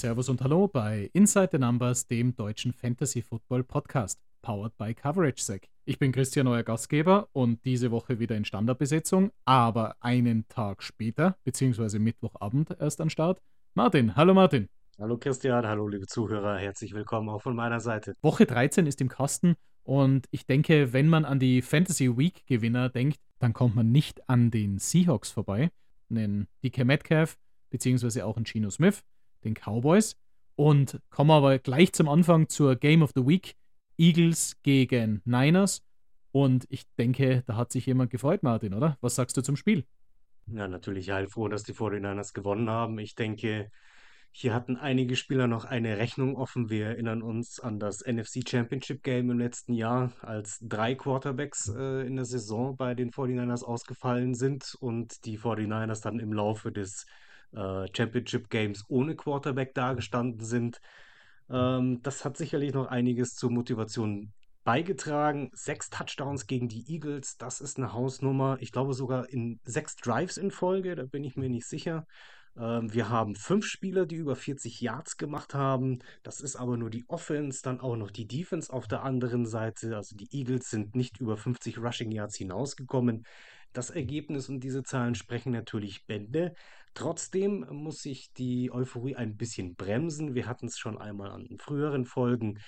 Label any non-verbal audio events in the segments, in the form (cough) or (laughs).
Servus und Hallo bei Inside the Numbers, dem deutschen Fantasy Football Podcast, powered by CoverageSec. Ich bin Christian, euer Gastgeber und diese Woche wieder in Standardbesetzung, aber einen Tag später, beziehungsweise Mittwochabend erst an Start. Martin, hallo Martin. Hallo Christian, hallo liebe Zuhörer, herzlich willkommen auch von meiner Seite. Woche 13 ist im Kasten und ich denke, wenn man an die Fantasy Week Gewinner denkt, dann kommt man nicht an den Seahawks vorbei, den DK Metcalf, beziehungsweise auch einen Geno Smith den Cowboys. Und kommen aber gleich zum Anfang zur Game of the Week. Eagles gegen Niners. Und ich denke, da hat sich jemand gefreut, Martin, oder? Was sagst du zum Spiel? Ja, natürlich heilfroh, dass die 49ers gewonnen haben. Ich denke, hier hatten einige Spieler noch eine Rechnung offen. Wir erinnern uns an das NFC Championship Game im letzten Jahr, als drei Quarterbacks äh, in der Saison bei den 49ers ausgefallen sind und die 49ers dann im Laufe des äh, Championship Games ohne Quarterback dagestanden sind. Ähm, das hat sicherlich noch einiges zur Motivation beigetragen. Sechs Touchdowns gegen die Eagles, das ist eine Hausnummer. Ich glaube sogar in sechs Drives in Folge, da bin ich mir nicht sicher. Ähm, wir haben fünf Spieler, die über 40 Yards gemacht haben. Das ist aber nur die Offense, dann auch noch die Defense auf der anderen Seite. Also die Eagles sind nicht über 50 Rushing Yards hinausgekommen. Das Ergebnis und diese Zahlen sprechen natürlich Bände. Trotzdem muss ich die Euphorie ein bisschen bremsen. Wir hatten es schon einmal an früheren Folgen.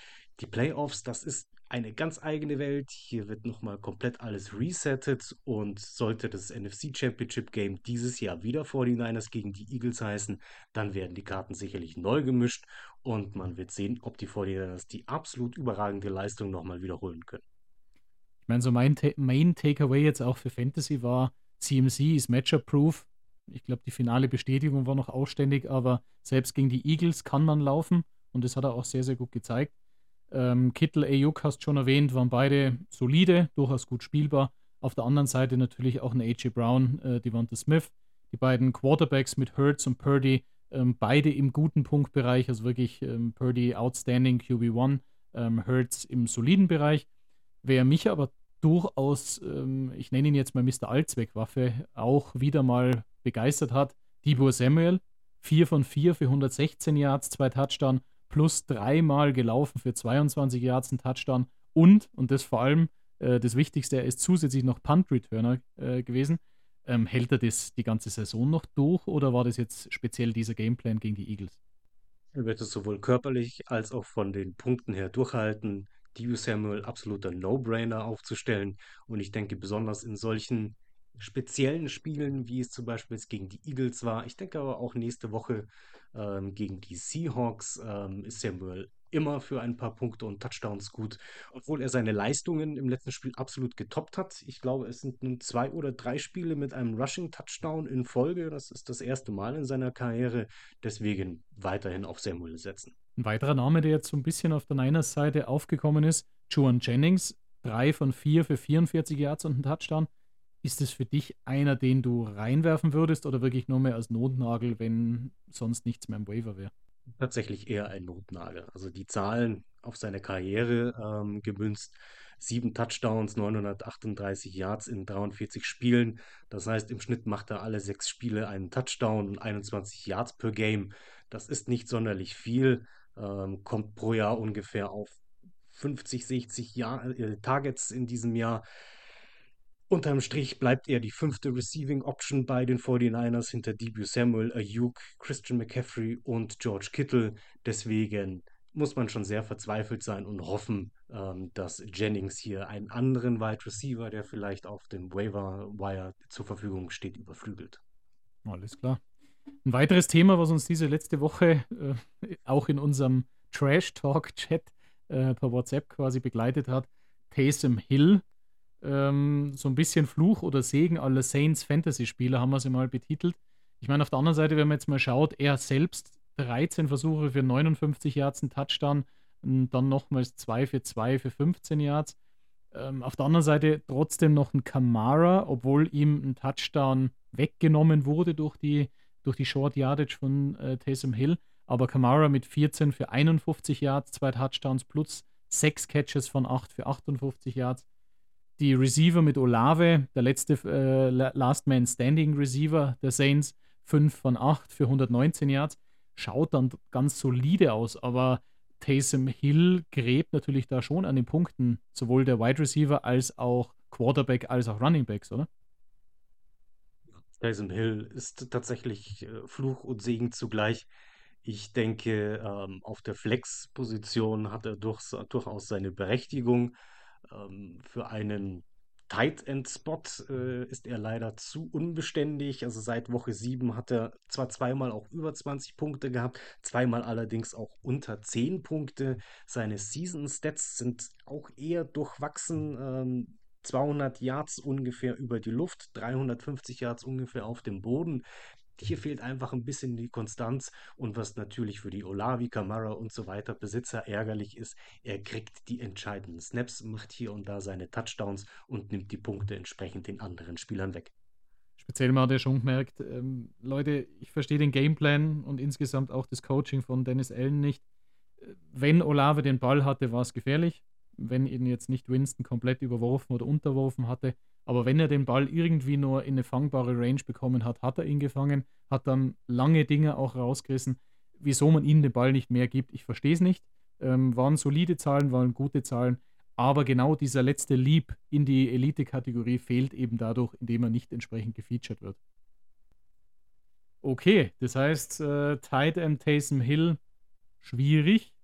Die Playoffs, das ist eine ganz eigene Welt. Hier wird nochmal komplett alles resettet und sollte das NFC Championship Game dieses Jahr wieder 49ers gegen die Eagles heißen, dann werden die Karten sicherlich neu gemischt und man wird sehen, ob die 49ers die absolut überragende Leistung nochmal wiederholen können. Ich meine, so mein Ta Main Takeaway jetzt auch für Fantasy war, CMC ist Matchup-proof. Ich glaube, die finale Bestätigung war noch ausständig, aber selbst gegen die Eagles kann man laufen und das hat er auch sehr, sehr gut gezeigt. Ähm, Kittel, Ayuk hast schon erwähnt, waren beide solide, durchaus gut spielbar. Auf der anderen Seite natürlich auch ein AJ Brown, äh, Devonta Smith. Die beiden Quarterbacks mit Hurts und Purdy, ähm, beide im guten Punktbereich, also wirklich ähm, Purdy outstanding QB1, ähm, Hurts im soliden Bereich. Wer mich aber durchaus, ähm, ich nenne ihn jetzt mal Mr. Allzweckwaffe, auch wieder mal begeistert hat. Debo Samuel, 4 von 4 für 116 Yards, zwei Touchdown, plus dreimal gelaufen für 22 Yards, ein Touchdown und, und das vor allem äh, das Wichtigste, er ist zusätzlich noch Punt-Returner äh, gewesen. Ähm, hält er das die ganze Saison noch durch oder war das jetzt speziell dieser Gameplan gegen die Eagles? Er wird es sowohl körperlich als auch von den Punkten her durchhalten. Debo Samuel absoluter No-Brainer aufzustellen. Und ich denke, besonders in solchen speziellen Spielen, wie es zum Beispiel jetzt gegen die Eagles war, ich denke aber auch nächste Woche ähm, gegen die Seahawks, ähm, ist Samuel immer für ein paar Punkte und Touchdowns gut, obwohl er seine Leistungen im letzten Spiel absolut getoppt hat. Ich glaube, es sind nun zwei oder drei Spiele mit einem Rushing-Touchdown in Folge. Das ist das erste Mal in seiner Karriere. Deswegen weiterhin auf Samuel setzen. Ein weiterer Name, der jetzt so ein bisschen auf der Niners-Seite aufgekommen ist, Juan Jennings, drei von vier für 44 Yards und einen Touchdown. Ist es für dich einer, den du reinwerfen würdest oder wirklich nur mehr als Notnagel, wenn sonst nichts mehr im Waiver wäre? Tatsächlich eher ein Notnagel. Also die Zahlen auf seine Karriere ähm, gemünzt. Sieben Touchdowns, 938 Yards in 43 Spielen. Das heißt, im Schnitt macht er alle sechs Spiele einen Touchdown und 21 Yards per Game. Das ist nicht sonderlich viel ähm, kommt pro Jahr ungefähr auf 50, 60 Jahr, äh, Targets in diesem Jahr. Unterm Strich bleibt er die fünfte Receiving Option bei den 49ers hinter Debut Samuel, Ayuk, Christian McCaffrey und George Kittle. Deswegen muss man schon sehr verzweifelt sein und hoffen, ähm, dass Jennings hier einen anderen Wide Receiver, der vielleicht auf dem Waiver Wire zur Verfügung steht, überflügelt. Alles klar. Ein weiteres Thema, was uns diese letzte Woche äh, auch in unserem Trash Talk Chat äh, per WhatsApp quasi begleitet hat, Taysom Hill. Ähm, so ein bisschen Fluch oder Segen aller Saints Fantasy-Spieler haben wir sie mal betitelt. Ich meine, auf der anderen Seite, wenn man jetzt mal schaut, er selbst 13 Versuche für 59 Yards, ein Touchdown, dann nochmals 2 für 2 für 15 Yards. Ähm, auf der anderen Seite trotzdem noch ein Kamara, obwohl ihm ein Touchdown weggenommen wurde durch die durch die Short Yardage von äh, Taysom Hill. Aber Kamara mit 14 für 51 Yards, zwei Touchdowns plus sechs Catches von 8 für 58 Yards. Die Receiver mit Olave, der letzte äh, Last Man Standing Receiver der Saints, 5 von 8 für 119 Yards. schaut dann ganz solide aus, aber Taysom Hill gräbt natürlich da schon an den Punkten, sowohl der Wide Receiver als auch Quarterback als auch Running Backs, oder? Taysom Hill ist tatsächlich äh, Fluch und Segen zugleich. Ich denke, ähm, auf der Flex-Position hat er durch, durchaus seine Berechtigung. Ähm, für einen Tight End Spot äh, ist er leider zu unbeständig. Also seit Woche 7 hat er zwar zweimal auch über 20 Punkte gehabt, zweimal allerdings auch unter 10 Punkte. Seine Season Stats sind auch eher durchwachsen. Ähm, 200 Yards ungefähr über die Luft, 350 Yards ungefähr auf dem Boden. Hier fehlt einfach ein bisschen die Konstanz und was natürlich für die Olavi, Kamara und so weiter Besitzer ärgerlich ist, er kriegt die entscheidenden Snaps, macht hier und da seine Touchdowns und nimmt die Punkte entsprechend den anderen Spielern weg. Speziell mal hat er schon gemerkt, ähm, Leute, ich verstehe den Gameplan und insgesamt auch das Coaching von Dennis Allen nicht. Wenn Olave den Ball hatte, war es gefährlich wenn ihn jetzt nicht Winston komplett überworfen oder unterworfen hatte. Aber wenn er den Ball irgendwie nur in eine fangbare Range bekommen hat, hat er ihn gefangen, hat dann lange Dinge auch rausgerissen. Wieso man ihm den Ball nicht mehr gibt, ich verstehe es nicht. Ähm, waren solide Zahlen, waren gute Zahlen. Aber genau dieser letzte Leap in die Elite-Kategorie fehlt eben dadurch, indem er nicht entsprechend gefeatured wird. Okay, das heißt, äh, Tight End Taysom Hill schwierig.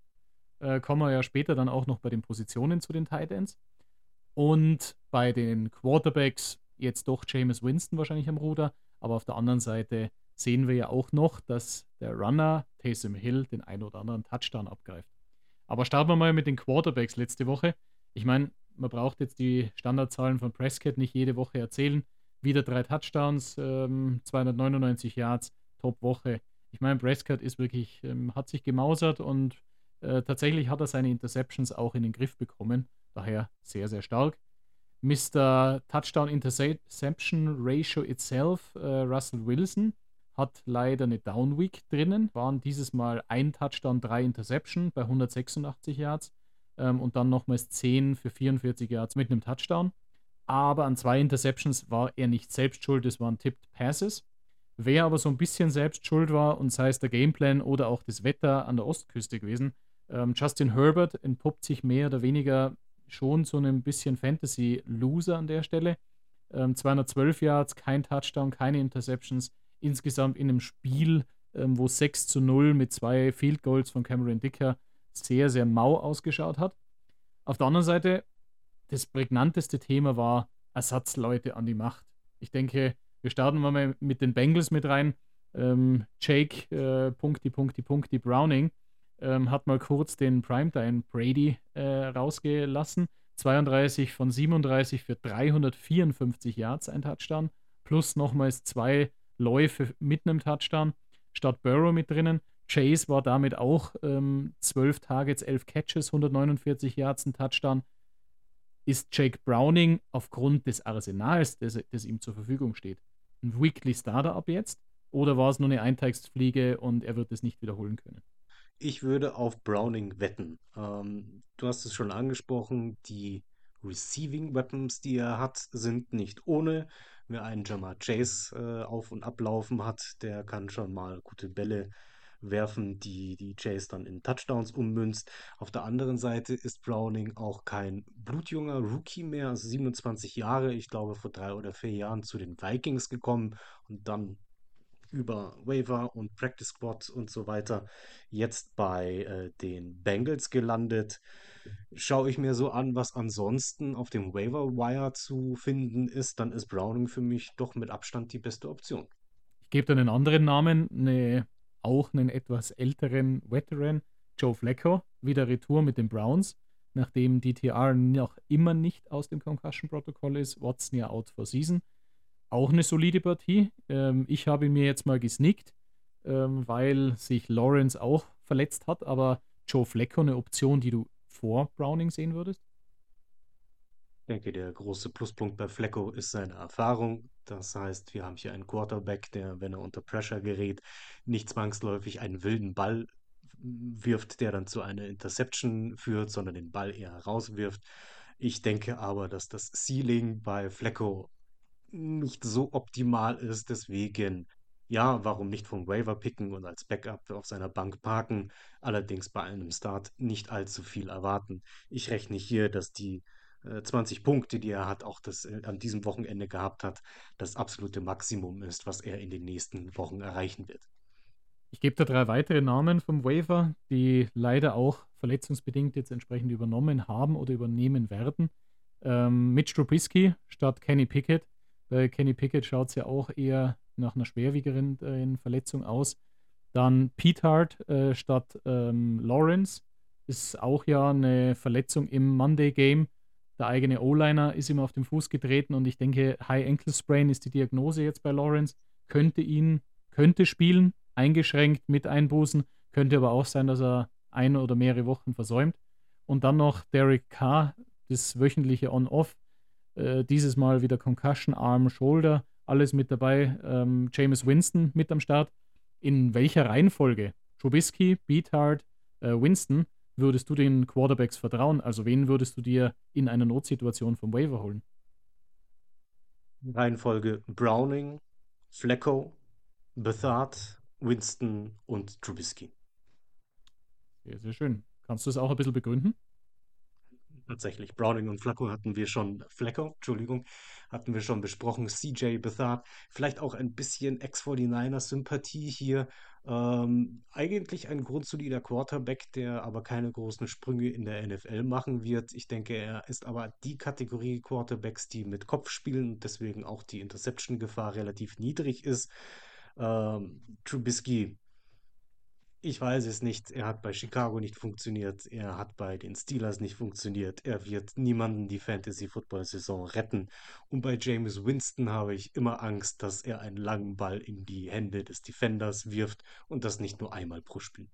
Äh, kommen wir ja später dann auch noch bei den Positionen zu den Tight Ends. Und bei den Quarterbacks jetzt doch Jameis Winston wahrscheinlich am Ruder. Aber auf der anderen Seite sehen wir ja auch noch, dass der Runner Taysom Hill den ein oder anderen Touchdown abgreift. Aber starten wir mal mit den Quarterbacks letzte Woche. Ich meine, man braucht jetzt die Standardzahlen von Prescott nicht jede Woche erzählen. Wieder drei Touchdowns, ähm, 299 Yards, Top-Woche. Ich meine, Prescott ist wirklich, ähm, hat sich gemausert und äh, tatsächlich hat er seine Interceptions auch in den Griff bekommen. Daher sehr, sehr stark. Mr. Touchdown Interception Ratio itself, äh, Russell Wilson, hat leider eine Down Week drinnen. Waren dieses Mal ein Touchdown, drei Interception bei 186 Yards ähm, und dann nochmals 10 für 44 Yards mit einem Touchdown. Aber an zwei Interceptions war er nicht selbst schuld, es waren Tipped Passes. Wer aber so ein bisschen selbst schuld war und sei es der Gameplan oder auch das Wetter an der Ostküste gewesen, ähm, Justin Herbert entpuppt sich mehr oder weniger schon so ein bisschen Fantasy-Loser an der Stelle. Ähm, 212 Yards, kein Touchdown, keine Interceptions. Insgesamt in einem Spiel, ähm, wo 6 zu 0 mit zwei Field Goals von Cameron Dicker sehr, sehr mau ausgeschaut hat. Auf der anderen Seite, das prägnanteste Thema war Ersatzleute an die Macht. Ich denke, wir starten mal mit den Bengals mit rein. Ähm, Jake, äh, Punkti, Punkti, Punkti, Browning ähm, hat mal kurz den Primetime Brady äh, rausgelassen. 32 von 37 für 354 Yards ein Touchdown, plus nochmals zwei Läufe mit einem Touchdown, statt Burrow mit drinnen. Chase war damit auch ähm, 12 Targets, 11 Catches, 149 Yards, ein Touchdown. Ist Jake Browning aufgrund des Arsenals, das, das ihm zur Verfügung steht, ein Weekly Starter ab jetzt? Oder war es nur eine Eintagsfliege und er wird es nicht wiederholen können? Ich würde auf Browning wetten. Ähm, du hast es schon angesprochen, die Receiving Weapons, die er hat, sind nicht ohne. Wer einen Jamar Chase äh, auf- und ablaufen hat, der kann schon mal gute Bälle werfen, die die Chase dann in Touchdowns ummünzt. Auf der anderen Seite ist Browning auch kein blutjunger Rookie mehr, also 27 Jahre, ich glaube vor drei oder vier Jahren zu den Vikings gekommen und dann über Waiver und Practice Squad und so weiter jetzt bei äh, den Bengals gelandet. Schaue ich mir so an, was ansonsten auf dem Waiver Wire zu finden ist, dann ist Browning für mich doch mit Abstand die beste Option. Ich gebe dann einen anderen Namen, eine, auch einen etwas älteren Veteran, Joe Flacco, wieder Retour mit den Browns, nachdem DTR noch immer nicht aus dem Concussion-Protokoll ist, Watson ja out for season auch eine solide Partie. Ähm, ich habe ihn mir jetzt mal gesnickt, ähm, weil sich Lawrence auch verletzt hat, aber Joe Flecko eine Option, die du vor Browning sehen würdest? Ich denke, der große Pluspunkt bei Flecko ist seine Erfahrung. Das heißt, wir haben hier einen Quarterback, der, wenn er unter Pressure gerät, nicht zwangsläufig einen wilden Ball wirft, der dann zu einer Interception führt, sondern den Ball eher rauswirft. Ich denke aber, dass das Ceiling bei Flecko nicht so optimal ist. Deswegen Ja, warum nicht vom Waiver picken und als Backup auf seiner Bank parken, allerdings bei einem Start nicht allzu viel erwarten. Ich rechne hier, dass die äh, 20 Punkte, die er hat, auch das äh, an diesem Wochenende gehabt hat, das absolute Maximum ist, was er in den nächsten Wochen erreichen wird. Ich gebe da drei weitere Namen vom Waiver, die leider auch verletzungsbedingt jetzt entsprechend übernommen haben oder übernehmen werden. Ähm, Mitch Trubisky statt Kenny Pickett. Bei Kenny Pickett schaut es ja auch eher nach einer schwerwiegeren äh, Verletzung aus. Dann Petard äh, statt ähm, Lawrence. Ist auch ja eine Verletzung im Monday Game. Der eigene O-Liner ist ihm auf den Fuß getreten und ich denke, High Ankle Sprain ist die Diagnose jetzt bei Lawrence. Könnte ihn, könnte spielen, eingeschränkt mit Einbußen. Könnte aber auch sein, dass er ein oder mehrere Wochen versäumt. Und dann noch Derek Carr, das wöchentliche On-Off. Äh, dieses Mal wieder Concussion, Arm, Shoulder, alles mit dabei. Ähm, James Winston mit am Start. In welcher Reihenfolge? Trubisky, Beathard, äh, Winston würdest du den Quarterbacks vertrauen? Also wen würdest du dir in einer Notsituation vom Waiver holen? Reihenfolge Browning, Flecko, Bethard, Winston und Trubisky. Sehr, sehr schön. Kannst du es auch ein bisschen begründen? Tatsächlich, Browning und Flacco hatten wir schon, Flecko, Entschuldigung, hatten wir schon besprochen. CJ Bethard, vielleicht auch ein bisschen Ex-49ers-Sympathie hier. Ähm, eigentlich ein grundsolider Quarterback, der aber keine großen Sprünge in der NFL machen wird. Ich denke, er ist aber die Kategorie Quarterbacks, die mit Kopf spielen und deswegen auch die Interception-Gefahr relativ niedrig ist. Ähm, Trubisky ich weiß es nicht. Er hat bei Chicago nicht funktioniert. Er hat bei den Steelers nicht funktioniert. Er wird niemanden die Fantasy-Football-Saison retten. Und bei James Winston habe ich immer Angst, dass er einen langen Ball in die Hände des Defenders wirft und das nicht nur einmal pro Spiel.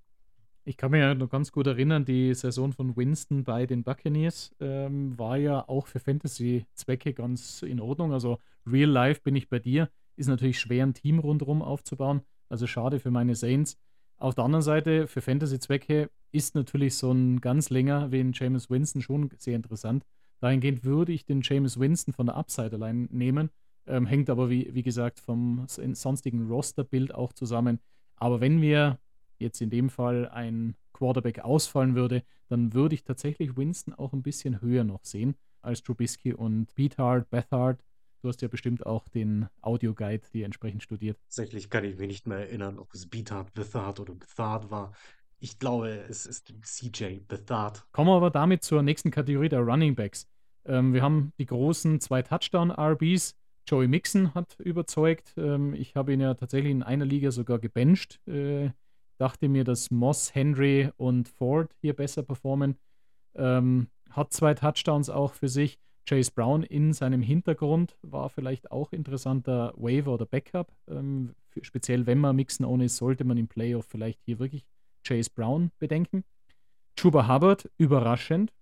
Ich kann mich ja noch ganz gut erinnern, die Saison von Winston bei den Buccaneers ähm, war ja auch für Fantasy-Zwecke ganz in Ordnung. Also Real Life bin ich bei dir. Ist natürlich schwer, ein Team rundherum aufzubauen. Also schade für meine Saints. Auf der anderen Seite, für Fantasy-Zwecke ist natürlich so ein ganz länger wie ein James Winston schon sehr interessant. Dahingehend würde ich den James Winston von der Upside allein nehmen. Ähm, hängt aber, wie, wie gesagt, vom sonstigen Roster-Bild auch zusammen. Aber wenn mir jetzt in dem Fall ein Quarterback ausfallen würde, dann würde ich tatsächlich Winston auch ein bisschen höher noch sehen als Trubisky und Beathard, Bethard Du hast ja bestimmt auch den Audioguide die entsprechend studiert. Tatsächlich kann ich mich nicht mehr erinnern, ob es Beathard, Bethard oder Bethard war. Ich glaube, es ist CJ Bethard. Kommen wir aber damit zur nächsten Kategorie der Running Backs. Ähm, wir haben die großen zwei Touchdown-RBs. Joey Mixon hat überzeugt. Ähm, ich habe ihn ja tatsächlich in einer Liga sogar gebencht. Äh, dachte mir, dass Moss, Henry und Ford hier besser performen. Ähm, hat zwei Touchdowns auch für sich. Chase Brown in seinem Hintergrund war vielleicht auch interessanter Waiver oder Backup. Ähm, speziell wenn man mixen ohne ist, sollte man im Playoff vielleicht hier wirklich Chase Brown bedenken. Chuba Hubbard, überraschend.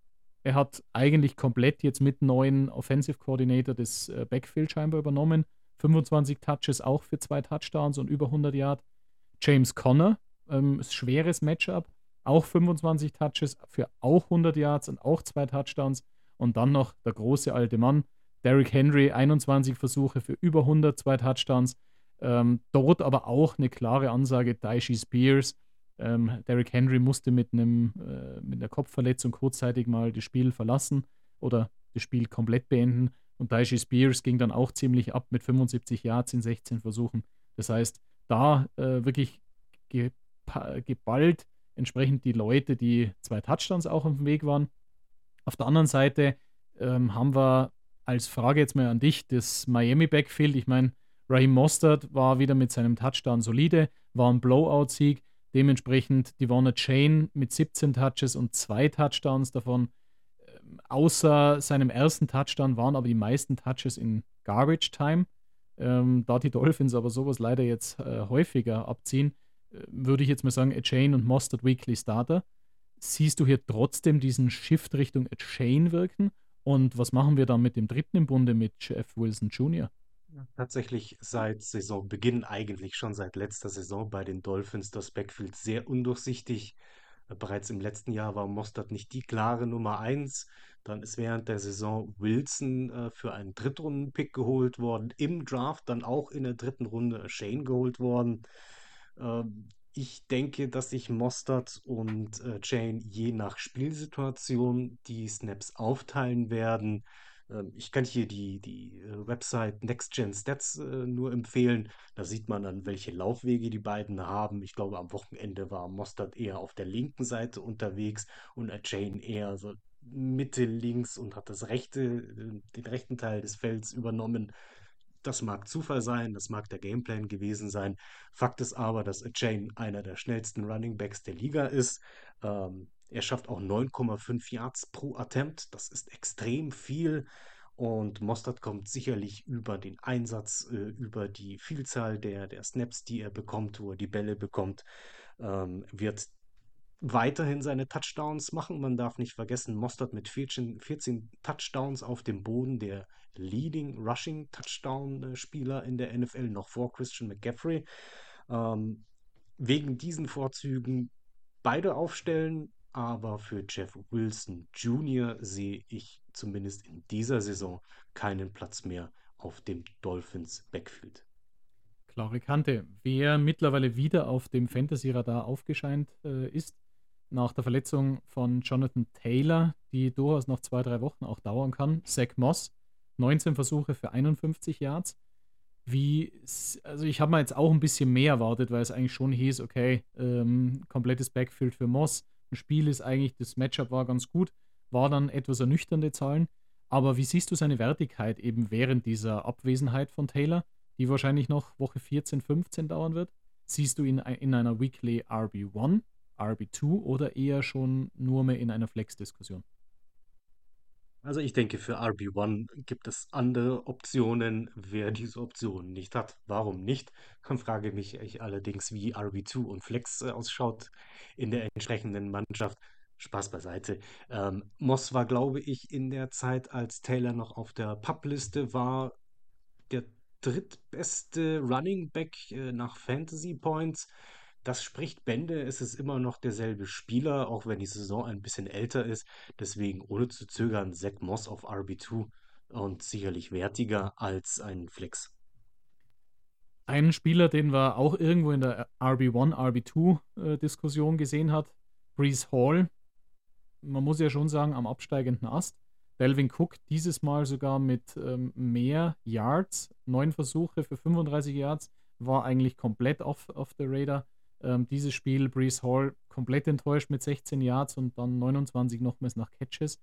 Er hat eigentlich komplett jetzt mit neuen Offensive Coordinator das äh, Backfield scheinbar übernommen. 25 Touches auch für zwei Touchdowns und über 100 Yard. James Conner, ähm, schweres Matchup, auch 25 Touches für auch 100 Yards und auch zwei Touchdowns. Und dann noch der große alte Mann, Derrick Henry, 21 Versuche für über 100, zwei Touchdowns. Ähm, dort aber auch eine klare Ansage, Daishi Spears. Ähm, Derrick Henry musste mit, einem, äh, mit einer Kopfverletzung kurzzeitig mal das Spiel verlassen oder das Spiel komplett beenden. Und Daishi Spears ging dann auch ziemlich ab mit 75 Yards in 16 Versuchen. Das heißt, da äh, wirklich geballt entsprechend die Leute, die zwei Touchdowns auch auf dem Weg waren. Auf der anderen Seite ähm, haben wir als Frage jetzt mal an dich das Miami Backfield. Ich meine, Raheem Mostert war wieder mit seinem Touchdown solide, war ein Blowout-Sieg. Dementsprechend Devonna Chain mit 17 Touches und zwei Touchdowns davon. Ähm, außer seinem ersten Touchdown waren aber die meisten Touches in Garbage Time. Ähm, da die Dolphins aber sowas leider jetzt äh, häufiger abziehen, äh, würde ich jetzt mal sagen, A Chain und Mostert Weekly Starter. Siehst du hier trotzdem diesen Shift Richtung A Chain wirken? Und was machen wir dann mit dem dritten im Bunde mit Jeff Wilson Jr.? Tatsächlich seit Saisonbeginn, eigentlich schon seit letzter Saison bei den Dolphins, das Backfield sehr undurchsichtig. Äh, Bereits im letzten Jahr war Mostert nicht die klare Nummer eins. Dann ist während der Saison Wilson äh, für einen Drittrunden-Pick geholt worden. Im Draft dann auch in der dritten Runde Shane geholt worden. Ähm, ich denke, dass sich Mostert und äh, Jane je nach Spielsituation die Snaps aufteilen werden. Ähm, ich kann hier die, die äh, Website Next Gen Stats äh, nur empfehlen. Da sieht man dann, welche Laufwege die beiden haben. Ich glaube, am Wochenende war Mostert eher auf der linken Seite unterwegs und äh, Jane eher so Mitte links und hat das rechte, äh, den rechten Teil des Felds übernommen. Das mag Zufall sein, das mag der Gameplan gewesen sein. Fakt ist aber, dass Chain einer der schnellsten Running Backs der Liga ist. Ähm, er schafft auch 9,5 Yards pro Attempt. Das ist extrem viel. Und Mostert kommt sicherlich über den Einsatz, äh, über die Vielzahl der, der Snaps, die er bekommt, wo er die Bälle bekommt, ähm, wird weiterhin seine Touchdowns machen. Man darf nicht vergessen, Mostert mit 14, 14 Touchdowns auf dem Boden, der Leading Rushing Touchdown-Spieler in der NFL, noch vor Christian McCaffrey. Ähm, wegen diesen Vorzügen beide aufstellen, aber für Jeff Wilson Jr. sehe ich zumindest in dieser Saison keinen Platz mehr auf dem Dolphins Backfield. Klare Kante. Wer mittlerweile wieder auf dem Fantasy-Radar aufgescheint äh, ist, nach der Verletzung von Jonathan Taylor, die durchaus noch zwei, drei Wochen auch dauern kann, Zach Moss, 19 Versuche für 51 Yards. Wie, also ich habe mir jetzt auch ein bisschen mehr erwartet, weil es eigentlich schon hieß, okay, ähm, komplettes Backfield für Moss. Ein Spiel ist eigentlich, das Matchup war ganz gut, war dann etwas ernüchternde Zahlen. Aber wie siehst du seine Wertigkeit eben während dieser Abwesenheit von Taylor, die wahrscheinlich noch Woche 14, 15 dauern wird? Siehst du ihn in einer Weekly RB1, RB2 oder eher schon nur mehr in einer Flex-Diskussion? Also ich denke, für RB1 gibt es andere Optionen. Wer diese Optionen nicht hat, warum nicht? Dann frage mich ich allerdings, wie RB2 und Flex äh, ausschaut in der entsprechenden Mannschaft. Spaß beiseite. Ähm, Moss war, glaube ich, in der Zeit, als Taylor noch auf der Publiste war, der drittbeste Running Back äh, nach Fantasy Points. Das spricht Bände. Es ist immer noch derselbe Spieler, auch wenn die Saison ein bisschen älter ist. Deswegen ohne zu zögern Zach Moss auf RB2 und sicherlich wertiger als ein Flex. Ein Spieler, den wir auch irgendwo in der RB1, RB2-Diskussion äh, gesehen hat, Brees Hall. Man muss ja schon sagen, am absteigenden Ast. Delvin Cook dieses Mal sogar mit ähm, mehr Yards, neun Versuche für 35 Yards, war eigentlich komplett off, off the radar. Ähm, dieses Spiel, Brees Hall, komplett enttäuscht mit 16 Yards und dann 29 nochmals nach Catches.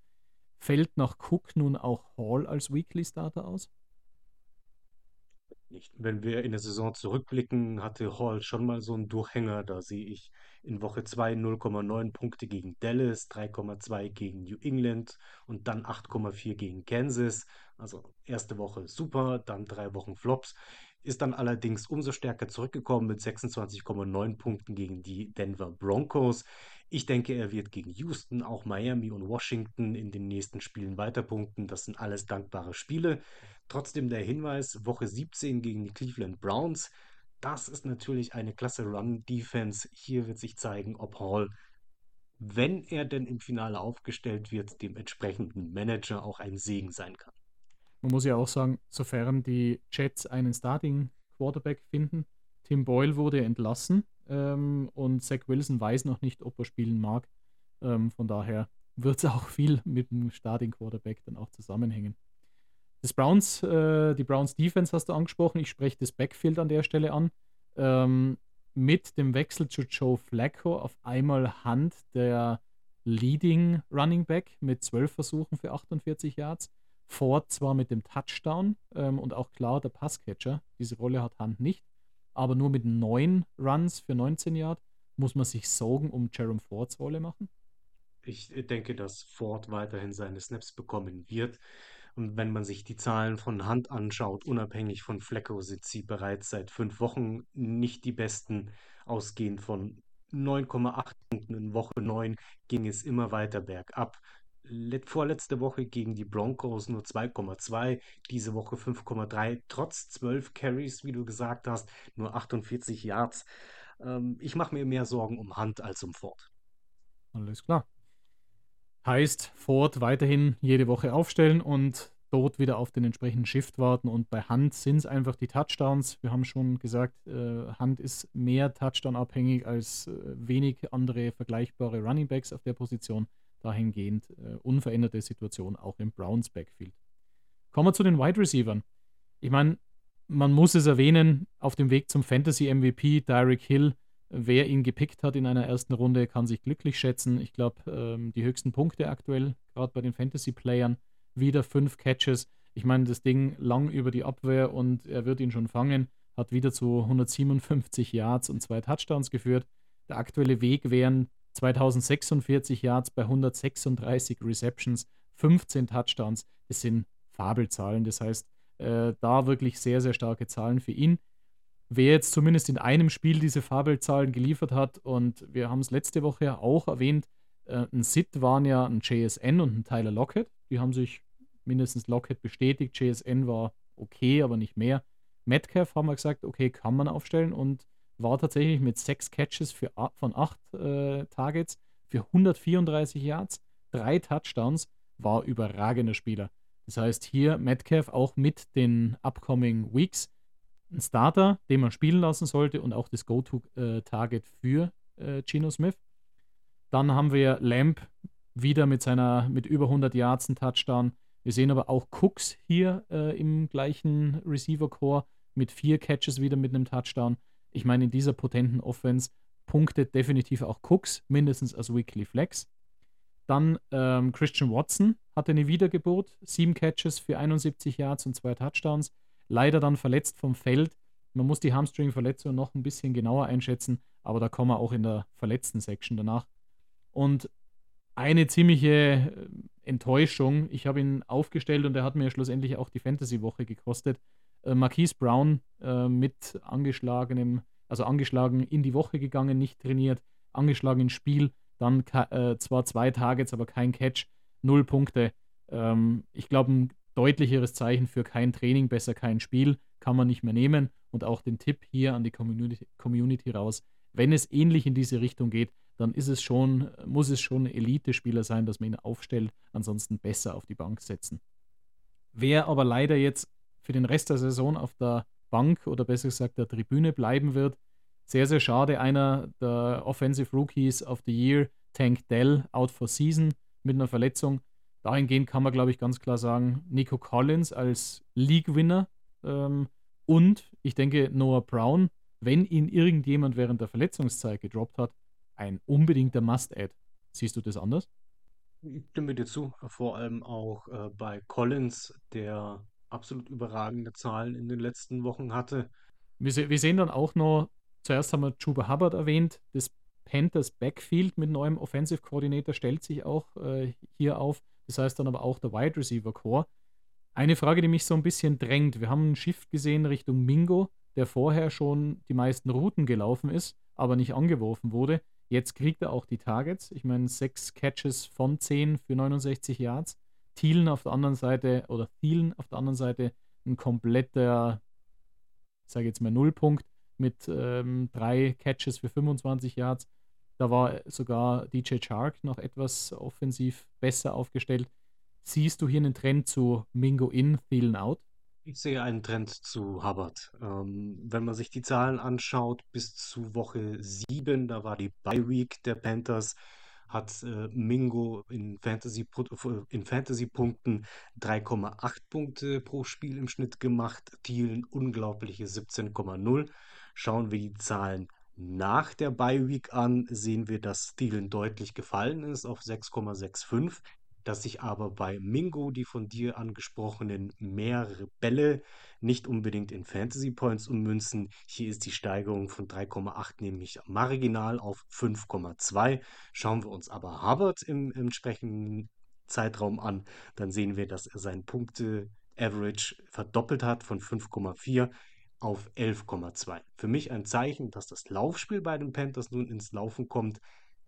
Fällt nach Cook nun auch Hall als Weekly Starter aus? Nicht. Wenn wir in der Saison zurückblicken, hatte Hall schon mal so einen Durchhänger. Da sehe ich in Woche 2 0,9 Punkte gegen Dallas, 3,2 gegen New England und dann 8,4 gegen Kansas. Also erste Woche super, dann drei Wochen Flops ist dann allerdings umso stärker zurückgekommen mit 26,9 Punkten gegen die Denver Broncos. Ich denke, er wird gegen Houston, auch Miami und Washington in den nächsten Spielen weiterpunkten. Das sind alles dankbare Spiele. Trotzdem der Hinweis, Woche 17 gegen die Cleveland Browns. Das ist natürlich eine klasse Run-Defense. Hier wird sich zeigen, ob Hall, wenn er denn im Finale aufgestellt wird, dem entsprechenden Manager auch ein Segen sein kann. Man muss ja auch sagen, sofern die Jets einen Starting Quarterback finden, Tim Boyle wurde entlassen ähm, und Zach Wilson weiß noch nicht, ob er spielen mag. Ähm, von daher wird es (laughs) auch viel mit dem Starting Quarterback dann auch zusammenhängen. Das Browns, äh, die Browns Defense hast du angesprochen. Ich spreche das Backfield an der Stelle an. Ähm, mit dem Wechsel zu Joe Flacco auf einmal Hand der Leading Running Back mit 12 Versuchen für 48 Yards. Ford zwar mit dem Touchdown ähm, und auch klar der Passcatcher, diese Rolle hat Hand nicht, aber nur mit neun Runs für 19 Yard muss man sich Sorgen um Jerome Fords Rolle machen? Ich denke, dass Ford weiterhin seine Snaps bekommen wird. Und wenn man sich die Zahlen von Hand anschaut, unabhängig von Flecko, sind sie bereits seit fünf Wochen nicht die besten. Ausgehend von 9,8 Punkten in Woche 9 ging es immer weiter bergab vorletzte Woche gegen die Broncos nur 2,2, diese Woche 5,3, trotz 12 Carries, wie du gesagt hast, nur 48 Yards. Ähm, ich mache mir mehr Sorgen um Hand als um Ford. Alles klar. Heißt, Ford weiterhin jede Woche aufstellen und dort wieder auf den entsprechenden Shift warten. Und bei Hand sind es einfach die Touchdowns. Wir haben schon gesagt, äh, Hand ist mehr Touchdown-abhängig als äh, wenig andere vergleichbare Running Backs auf der Position. Dahingehend äh, unveränderte Situation auch im Browns Backfield. Kommen wir zu den Wide Receivers. Ich meine, man muss es erwähnen, auf dem Weg zum Fantasy MVP, Derek Hill, wer ihn gepickt hat in einer ersten Runde, kann sich glücklich schätzen. Ich glaube, ähm, die höchsten Punkte aktuell, gerade bei den Fantasy-Playern, wieder fünf Catches. Ich meine, das Ding lang über die Abwehr und er wird ihn schon fangen. Hat wieder zu 157 Yards und zwei Touchdowns geführt. Der aktuelle Weg wären 2046 Yards bei 136 Receptions, 15 Touchdowns. Das sind Fabelzahlen. Das heißt, äh, da wirklich sehr, sehr starke Zahlen für ihn. Wer jetzt zumindest in einem Spiel diese Fabelzahlen geliefert hat, und wir haben es letzte Woche ja auch erwähnt, äh, ein Sid waren ja ein JSN und ein Tyler Lockett. Die haben sich mindestens Lockett bestätigt. JSN war okay, aber nicht mehr. Metcalf haben wir gesagt, okay, kann man aufstellen und war tatsächlich mit sechs Catches für, von acht äh, Targets für 134 Yards, drei Touchdowns, war überragender Spieler. Das heißt, hier Metcalf auch mit den upcoming Weeks ein Starter, den man spielen lassen sollte und auch das Go-To-Target für äh, Geno Smith. Dann haben wir Lamp wieder mit seiner mit über 100 Yards einen Touchdown. Wir sehen aber auch Cooks hier äh, im gleichen Receiver-Core mit vier Catches wieder mit einem Touchdown. Ich meine, in dieser potenten Offense punktet definitiv auch Cooks, mindestens als Weekly Flex. Dann ähm, Christian Watson hatte eine Wiedergeburt, sieben Catches für 71 Yards und zwei Touchdowns. Leider dann verletzt vom Feld. Man muss die Hamstring-Verletzung noch ein bisschen genauer einschätzen, aber da kommen wir auch in der verletzten Section danach. Und eine ziemliche äh, Enttäuschung. Ich habe ihn aufgestellt und er hat mir schlussendlich auch die Fantasy-Woche gekostet. Äh, Marquise Brown äh, mit angeschlagenem, also angeschlagen in die Woche gegangen, nicht trainiert, angeschlagen ins Spiel, dann äh, zwar zwei Targets, aber kein Catch, null Punkte. Ähm, ich glaube, ein deutlicheres Zeichen für kein Training, besser kein Spiel, kann man nicht mehr nehmen. Und auch den Tipp hier an die Community, Community raus, wenn es ähnlich in diese Richtung geht, dann ist es schon, muss es schon Elite-Spieler sein, dass man ihn aufstellt, ansonsten besser auf die Bank setzen. Wer aber leider jetzt für den Rest der Saison auf der Bank oder besser gesagt der Tribüne bleiben wird, sehr, sehr schade. Einer der Offensive Rookies of the Year, Tank Dell, out for season mit einer Verletzung. Dahingehend kann man, glaube ich, ganz klar sagen, Nico Collins als League-Winner ähm, und ich denke Noah Brown, wenn ihn irgendjemand während der Verletzungszeit gedroppt hat, ein unbedingter Must-Add. Siehst du das anders? Ich stimme dir zu, vor allem auch äh, bei Collins, der absolut überragende Zahlen in den letzten Wochen hatte. Wir, wir sehen dann auch noch, zuerst haben wir Chuba Hubbard erwähnt, das Panthers Backfield mit neuem Offensive Coordinator stellt sich auch äh, hier auf. Das heißt dann aber auch der Wide Receiver Core. Eine Frage, die mich so ein bisschen drängt. Wir haben einen Shift gesehen Richtung Mingo, der vorher schon die meisten Routen gelaufen ist, aber nicht angeworfen wurde. Jetzt kriegt er auch die Targets. Ich meine, sechs Catches von zehn für 69 Yards. Thielen auf der anderen Seite oder Thielen auf der anderen Seite ein kompletter, ich sage jetzt mal Nullpunkt mit ähm, drei Catches für 25 Yards. Da war sogar DJ Chark noch etwas offensiv besser aufgestellt. Siehst du hier einen Trend zu Mingo in, Thielen out? Ich sehe einen Trend zu Hubbard. Ähm, wenn man sich die Zahlen anschaut, bis zu Woche 7, da war die Bye Week der Panthers, hat äh, Mingo in Fantasy, in Fantasy-Punkten 3,8 Punkte pro Spiel im Schnitt gemacht, Thielen unglaubliche 17,0. Schauen wir die Zahlen nach der Bye Week an, sehen wir, dass Thielen deutlich gefallen ist auf 6,65 dass sich aber bei Mingo die von dir angesprochenen mehrere Bälle nicht unbedingt in Fantasy Points ummünzen. Hier ist die Steigerung von 3,8 nämlich marginal auf 5,2. Schauen wir uns aber Hubbard im, im entsprechenden Zeitraum an, dann sehen wir, dass er seinen Punkte-Average verdoppelt hat von 5,4 auf 11,2. Für mich ein Zeichen, dass das Laufspiel bei den Panthers nun ins Laufen kommt.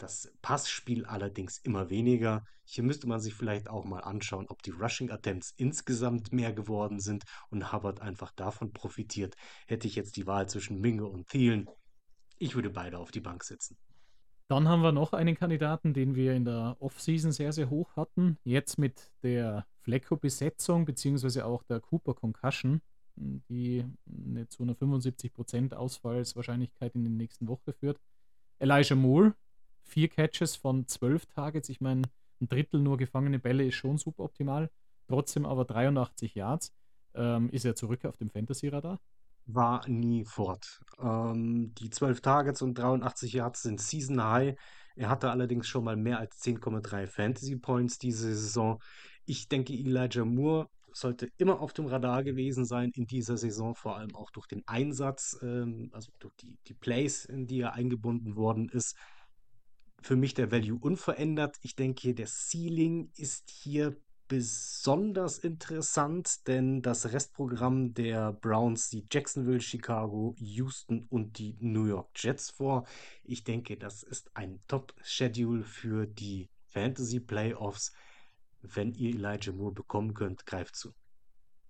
Das Passspiel allerdings immer weniger. Hier müsste man sich vielleicht auch mal anschauen, ob die Rushing Attempts insgesamt mehr geworden sind und Hubbard einfach davon profitiert. Hätte ich jetzt die Wahl zwischen Mingo und Thielen, ich würde beide auf die Bank setzen. Dann haben wir noch einen Kandidaten, den wir in der Offseason sehr, sehr hoch hatten. Jetzt mit der Flecko-Besetzung, beziehungsweise auch der Cooper Concussion, die eine zu einer 75% Ausfallswahrscheinlichkeit in der nächsten Woche führt. Elijah Moore, vier Catches von zwölf Targets. Ich meine, ein Drittel nur gefangene Bälle ist schon suboptimal. Trotzdem aber 83 Yards. Ähm, ist er zurück auf dem Fantasy-Radar? War nie fort. Ähm, die 12 Targets und 83 Yards sind Season High. Er hatte allerdings schon mal mehr als 10,3 Fantasy Points diese Saison. Ich denke, Elijah Moore sollte immer auf dem Radar gewesen sein in dieser Saison, vor allem auch durch den Einsatz, ähm, also durch die, die Plays, in die er eingebunden worden ist für mich der Value unverändert. Ich denke, der Ceiling ist hier besonders interessant, denn das Restprogramm der Browns sieht Jacksonville, Chicago, Houston und die New York Jets vor. Ich denke, das ist ein Top-Schedule für die Fantasy Playoffs. Wenn ihr Elijah Moore bekommen könnt, greift zu.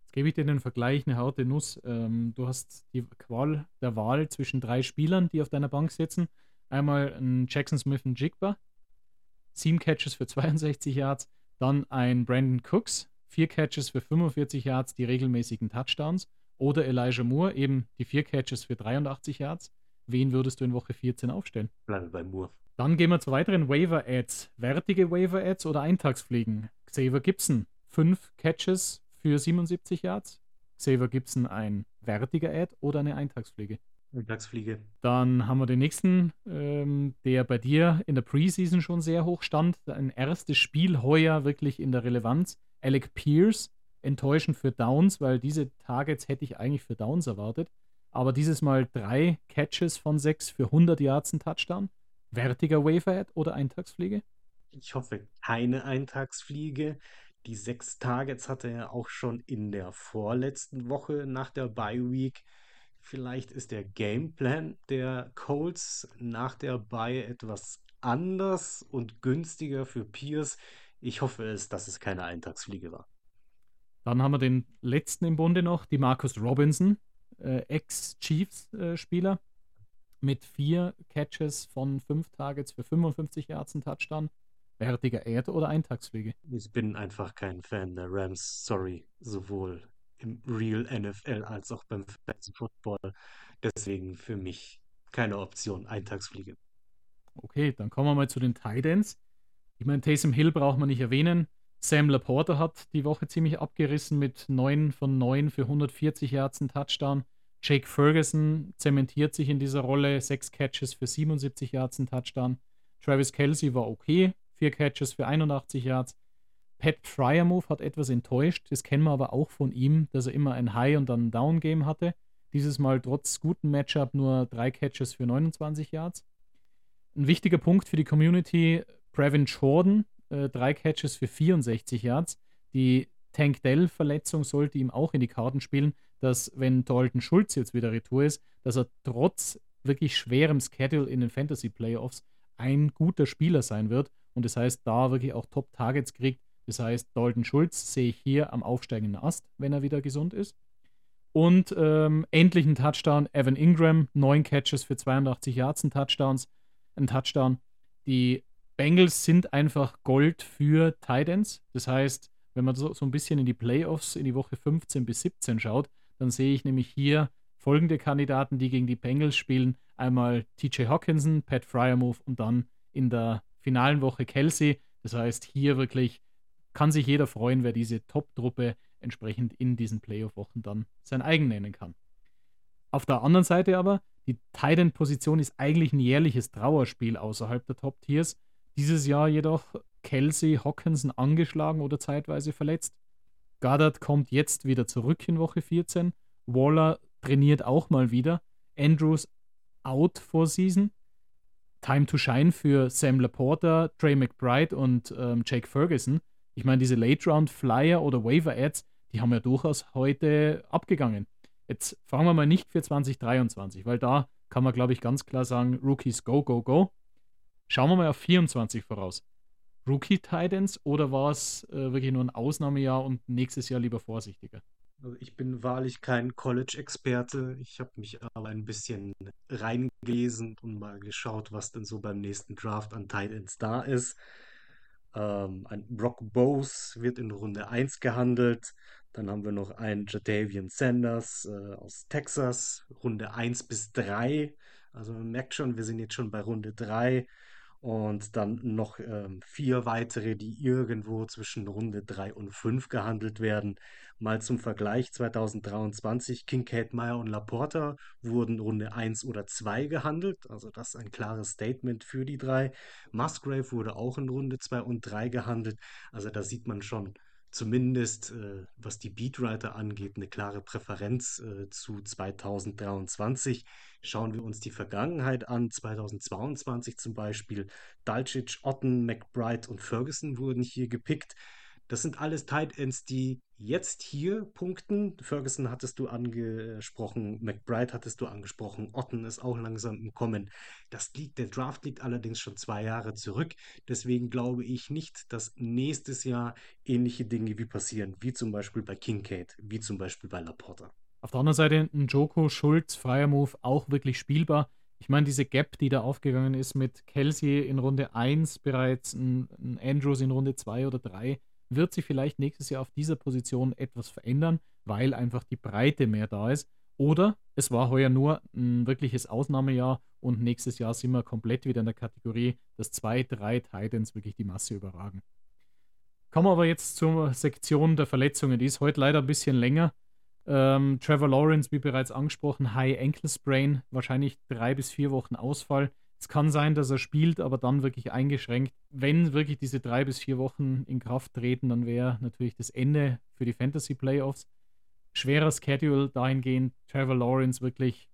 Jetzt gebe ich dir den Vergleich, eine harte Nuss. Ähm, du hast die Qual der Wahl zwischen drei Spielern, die auf deiner Bank sitzen. Einmal ein Jackson Smith und Jigba, sieben Catches für 62 Yards. Dann ein Brandon Cooks, vier Catches für 45 Yards, die regelmäßigen Touchdowns. Oder Elijah Moore, eben die vier Catches für 83 Yards. Wen würdest du in Woche 14 aufstellen? Bleibe bei Moore. Dann gehen wir zu weiteren Waiver-Ads. Wertige Waiver-Ads oder Eintagsfliegen? Xavier Gibson, fünf Catches für 77 Yards. Xavier Gibson ein wertiger Ad oder eine Eintagsfliege? Mittagsfliege. Dann haben wir den nächsten, ähm, der bei dir in der Preseason schon sehr hoch stand. Ein erstes Spiel heuer wirklich in der Relevanz. Alec Pierce, enttäuschend für Downs, weil diese Targets hätte ich eigentlich für Downs erwartet. Aber dieses Mal drei Catches von sechs für 100 Yards ein Touchdown. Wertiger Waferhead oder Eintagsfliege? Ich hoffe, keine Eintagsfliege. Die sechs Targets hatte er auch schon in der vorletzten Woche nach der Bye Week. Vielleicht ist der Gameplan der Colts nach der Bye etwas anders und günstiger für Pierce. Ich hoffe es, dass es keine Eintagsfliege war. Dann haben wir den letzten im Bunde noch, die Marcus Robinson, äh, Ex-Chiefs-Spieler, äh, mit vier Catches von fünf Targets für 55 Yards und Touchdown. Wertiger Erd- oder Eintagsfliege? Ich bin einfach kein Fan der Rams, sorry, sowohl im Real NFL als auch beim Fantasy Football. Deswegen für mich keine Option, Eintagsfliege. Okay, dann kommen wir mal zu den Titans. Ich meine, Taysom Hill braucht man nicht erwähnen. Sam Laporta hat die Woche ziemlich abgerissen mit 9 von 9 für 140 Yards und Touchdown. Jake Ferguson zementiert sich in dieser Rolle, 6 Catches für 77 Yards und Touchdown. Travis Kelsey war okay, 4 Catches für 81 Yards. Pat Fryermove hat etwas enttäuscht. Das kennen wir aber auch von ihm, dass er immer ein High- und dann ein Down-Game hatte. Dieses Mal trotz gutem Matchup nur drei Catches für 29 Yards. Ein wichtiger Punkt für die Community: Brevin Jordan, äh, drei Catches für 64 Yards. Die Tank Dell-Verletzung sollte ihm auch in die Karten spielen, dass, wenn Dalton Schulz jetzt wieder retour ist, dass er trotz wirklich schwerem Schedule in den Fantasy Playoffs ein guter Spieler sein wird und das heißt, da wirklich auch Top-Targets kriegt das heißt, Dalton Schulz sehe ich hier am aufsteigenden Ast, wenn er wieder gesund ist. Und ähm, endlich ein Touchdown. Evan Ingram, neun Catches für 82 Yards, ein Touchdowns, ein Touchdown. Die Bengals sind einfach Gold für Titans. Das heißt, wenn man so, so ein bisschen in die Playoffs in die Woche 15 bis 17 schaut, dann sehe ich nämlich hier folgende Kandidaten, die gegen die Bengals spielen. Einmal TJ Hawkinson, Pat Fryermove und dann in der finalen Woche Kelsey. Das heißt, hier wirklich kann sich jeder freuen, wer diese Top-Truppe entsprechend in diesen Playoff-Wochen dann sein eigen nennen kann. Auf der anderen Seite aber, die Titan-Position ist eigentlich ein jährliches Trauerspiel außerhalb der Top-Tiers. Dieses Jahr jedoch Kelsey Hawkinson angeschlagen oder zeitweise verletzt. Goddard kommt jetzt wieder zurück in Woche 14. Waller trainiert auch mal wieder. Andrews out for Season. Time to shine für Sam Laporta, Trey McBride und ähm, Jake Ferguson. Ich meine, diese Late-Round-Flyer oder Waiver-Ads, die haben ja durchaus heute abgegangen. Jetzt fangen wir mal nicht für 2023, weil da kann man, glaube ich, ganz klar sagen, Rookies go, go, go. Schauen wir mal auf 24 voraus. Rookie Titans oder war es äh, wirklich nur ein Ausnahmejahr und nächstes Jahr lieber vorsichtiger? Also ich bin wahrlich kein College-Experte. Ich habe mich aber ein bisschen reingelesen und mal geschaut, was denn so beim nächsten Draft an Tight Ends da ist. Ähm, ein Brock Bowes wird in Runde eins gehandelt. Dann haben wir noch einen Jadavian Sanders äh, aus Texas, Runde eins bis drei. Also man merkt schon, wir sind jetzt schon bei Runde drei. Und dann noch ähm, vier weitere, die irgendwo zwischen Runde 3 und 5 gehandelt werden. Mal zum Vergleich 2023, Kincaid, Meyer und Laporta wurden Runde 1 oder 2 gehandelt. Also das ist ein klares Statement für die drei. Musgrave wurde auch in Runde 2 und 3 gehandelt. Also da sieht man schon, zumindest äh, was die Beatwriter angeht, eine klare Präferenz äh, zu 2023. Schauen wir uns die Vergangenheit an, 2022 zum Beispiel, Dalcic, Otten, McBride und Ferguson wurden hier gepickt. Das sind alles Tight Ends, die jetzt hier punkten. Ferguson hattest du angesprochen, McBride hattest du angesprochen, Otten ist auch langsam im Kommen. Das liegt, der Draft liegt allerdings schon zwei Jahre zurück. Deswegen glaube ich nicht, dass nächstes Jahr ähnliche Dinge wie passieren, wie zum Beispiel bei Kincaid, wie zum Beispiel bei Laporta. Auf der anderen Seite ein Joko, Schulz, freier Move, auch wirklich spielbar. Ich meine, diese Gap, die da aufgegangen ist mit Kelsey in Runde 1 bereits, ein, ein Andrews in Runde 2 oder 3, wird sich vielleicht nächstes Jahr auf dieser Position etwas verändern, weil einfach die Breite mehr da ist. Oder es war heuer nur ein wirkliches Ausnahmejahr und nächstes Jahr sind wir komplett wieder in der Kategorie, dass zwei, drei Titans wirklich die Masse überragen. Kommen wir aber jetzt zur Sektion der Verletzungen. Die ist heute leider ein bisschen länger. Ähm, Trevor Lawrence, wie bereits angesprochen, High Ankle Sprain, wahrscheinlich drei bis vier Wochen Ausfall. Es kann sein, dass er spielt, aber dann wirklich eingeschränkt. Wenn wirklich diese drei bis vier Wochen in Kraft treten, dann wäre natürlich das Ende für die Fantasy Playoffs. Schwerer Schedule dahingehend. Trevor Lawrence wirklich,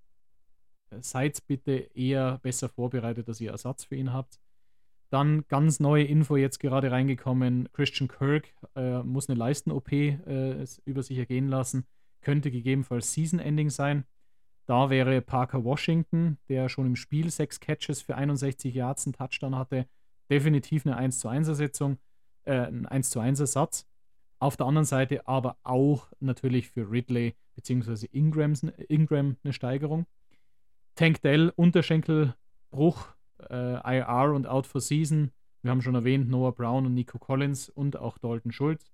äh, seid bitte eher besser vorbereitet, dass ihr Ersatz für ihn habt. Dann ganz neue Info jetzt gerade reingekommen. Christian Kirk äh, muss eine Leisten-OP äh, über sich ergehen lassen. Könnte gegebenenfalls Season-Ending sein. Da wäre Parker Washington, der schon im Spiel sechs Catches für 61 Yards einen Touchdown hatte, definitiv eine 1 zu 1 Ersetzung, äh, ein 1 zu 1 Ersatz. Auf der anderen Seite aber auch natürlich für Ridley bzw. Ingram, Ingram eine Steigerung. Tank Dell, Unterschenkelbruch, äh, IR und out for season. Wir haben schon erwähnt, Noah Brown und Nico Collins und auch Dalton Schultz.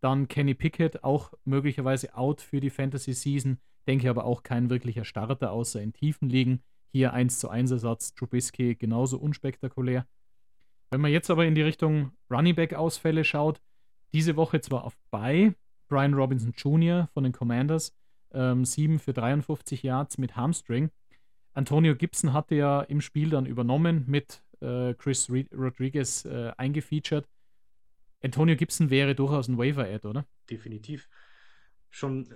Dann Kenny Pickett, auch möglicherweise out für die Fantasy Season. Denke aber auch kein wirklicher Starter, außer in tiefen Ligen. Hier 1 zu 1 Ersatz, Trubisky genauso unspektakulär. Wenn man jetzt aber in die Richtung Running Back Ausfälle schaut, diese Woche zwar auf bei Brian Robinson Jr. von den Commanders, ähm, 7 für 53 Yards mit Hamstring. Antonio Gibson hatte ja im Spiel dann übernommen, mit äh, Chris Rodriguez äh, eingefeatured. Antonio Gibson wäre durchaus ein Waiver-Ad, oder? Definitiv. Schon